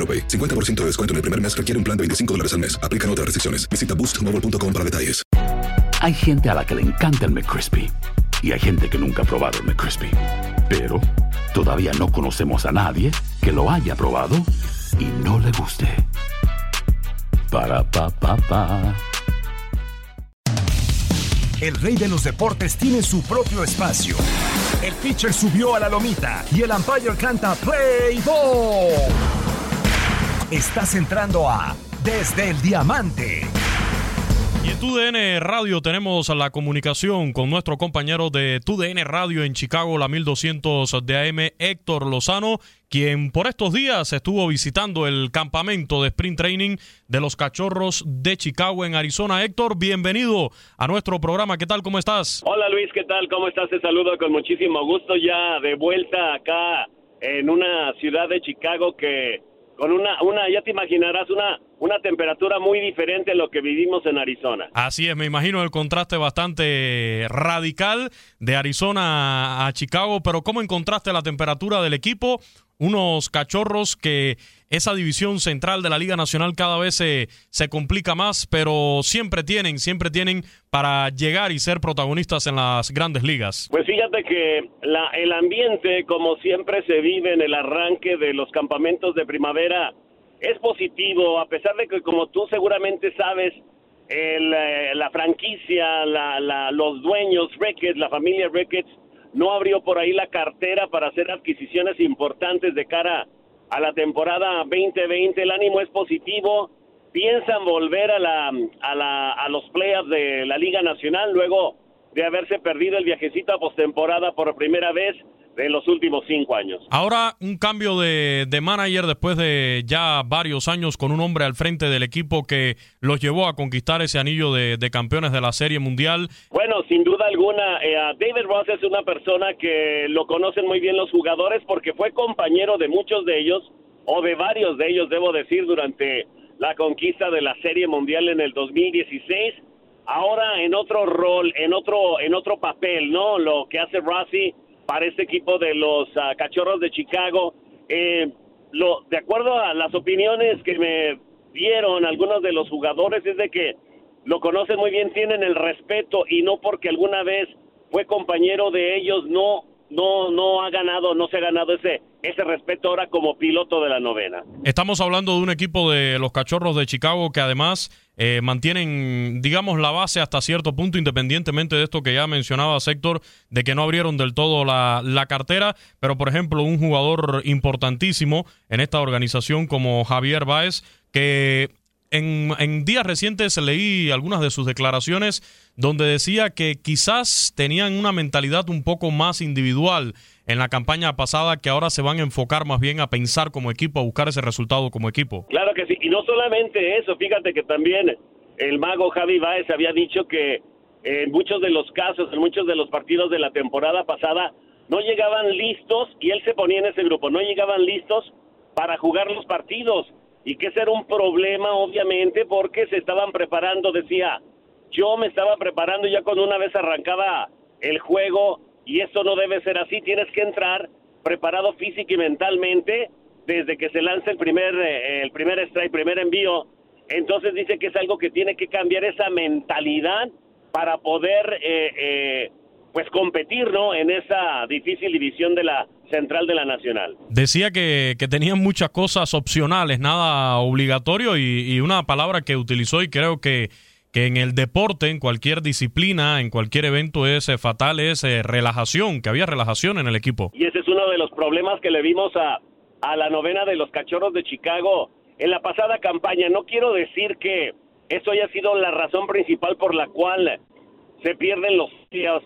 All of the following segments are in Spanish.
AroPay. 50% de descuento en el primer mes requiere un plan de 25 dólares al mes. Aplican otras restricciones. Visita boostmobile.com para detalles. Hay gente a la que le encanta el McCrispy y hay gente que nunca ha probado el McCrispy. Pero todavía no conocemos a nadie que lo haya probado y no le guste. Para pa pa pa. El rey de los deportes tiene su propio espacio. El pitcher subió a la lomita y el umpire canta Play Ball. Estás entrando a Desde el Diamante. Y en TUDN Radio tenemos la comunicación con nuestro compañero de TUDN Radio en Chicago, la 1200 de AM, Héctor Lozano, quien por estos días estuvo visitando el campamento de sprint training de los cachorros de Chicago en Arizona. Héctor, bienvenido a nuestro programa. ¿Qué tal? ¿Cómo estás? Hola Luis, ¿qué tal? ¿Cómo estás? Te saludo con muchísimo gusto ya de vuelta acá en una ciudad de Chicago que con una, una, ya te imaginarás, una, una temperatura muy diferente a lo que vivimos en Arizona. Así es, me imagino el contraste bastante radical de Arizona a Chicago, pero ¿cómo encontraste la temperatura del equipo? Unos cachorros que esa división central de la Liga Nacional cada vez se, se complica más, pero siempre tienen, siempre tienen para llegar y ser protagonistas en las grandes ligas. Pues fíjate que la, el ambiente, como siempre se vive en el arranque de los campamentos de primavera, es positivo, a pesar de que como tú seguramente sabes, el, eh, la franquicia, la, la, los dueños, Ricketts, la familia Ricketts, no abrió por ahí la cartera para hacer adquisiciones importantes de cara a la temporada 2020. El ánimo es positivo. Piensan volver a, la, a, la, a los playoffs de la Liga Nacional luego de haberse perdido el viajecito a postemporada por primera vez en los últimos cinco años. Ahora un cambio de, de, manager después de ya varios años con un hombre al frente del equipo que los llevó a conquistar ese anillo de, de campeones de la Serie Mundial. Bueno, sin duda alguna, eh, David Ross es una persona que lo conocen muy bien los jugadores porque fue compañero de muchos de ellos, o de varios de ellos, debo decir, durante la conquista de la Serie Mundial en el 2016. Ahora en otro rol, en otro, en otro papel, ¿no? Lo que hace Rossi para este equipo de los uh, Cachorros de Chicago. Eh, lo, de acuerdo a las opiniones que me dieron algunos de los jugadores, es de que lo conocen muy bien, tienen el respeto y no porque alguna vez fue compañero de ellos, no, no, no ha ganado, no se ha ganado ese, ese respeto ahora como piloto de la novena. Estamos hablando de un equipo de los Cachorros de Chicago que además eh, mantienen, digamos, la base hasta cierto punto, independientemente de esto que ya mencionaba Sector, de que no abrieron del todo la, la, cartera, pero por ejemplo, un jugador importantísimo en esta organización como Javier Báez, que en, días recientes leí algunas de sus declaraciones donde decía que quizás tenían una mentalidad un poco más individual en la campaña pasada que ahora se van a enfocar más bien a pensar como equipo, a buscar ese resultado como equipo. Claro que sí, y no solamente eso, fíjate que también el mago Javi Baez había dicho que en muchos de los casos, en muchos de los partidos de la temporada pasada, no llegaban listos, y él se ponía en ese grupo, no llegaban listos para jugar los partidos. Y que ese era un problema obviamente porque se estaban preparando, decía, yo me estaba preparando ya cuando una vez arrancaba el juego y eso no debe ser así, tienes que entrar preparado física y mentalmente desde que se lanza el primer, eh, el primer strike, primer envío. Entonces dice que es algo que tiene que cambiar esa mentalidad para poder eh, eh, pues competir ¿no? en esa difícil división de la central de la nacional. Decía que, que tenían muchas cosas opcionales, nada obligatorio y, y, una palabra que utilizó y creo que, que en el deporte, en cualquier disciplina, en cualquier evento es eh, fatal, es eh, relajación, que había relajación en el equipo. Y ese es uno de los problemas que le vimos a, a la novena de los cachorros de Chicago en la pasada campaña. No quiero decir que eso haya sido la razón principal por la cual se pierden los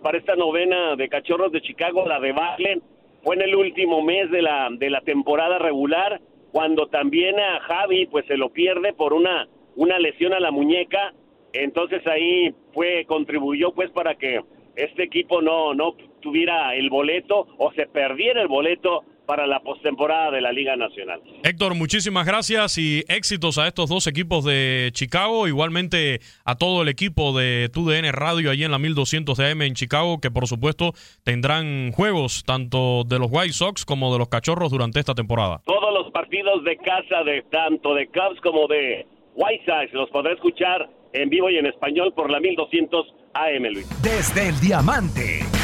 para esta novena de Cachorros de Chicago, la de Barlen, fue en el último mes de la, de la temporada regular, cuando también a Javi pues se lo pierde por una, una lesión a la muñeca, entonces ahí fue, contribuyó pues para que este equipo no, no tuviera el boleto o se perdiera el boleto para la postemporada de la Liga Nacional. Héctor, muchísimas gracias y éxitos a estos dos equipos de Chicago, igualmente a todo el equipo de TUDN Radio allí en la 1200 de AM en Chicago, que por supuesto tendrán juegos tanto de los White Sox como de los Cachorros durante esta temporada. Todos los partidos de casa de tanto de Cubs como de White Sox los podrá escuchar en vivo y en español por la 1200 AM, Luis. Desde el Diamante.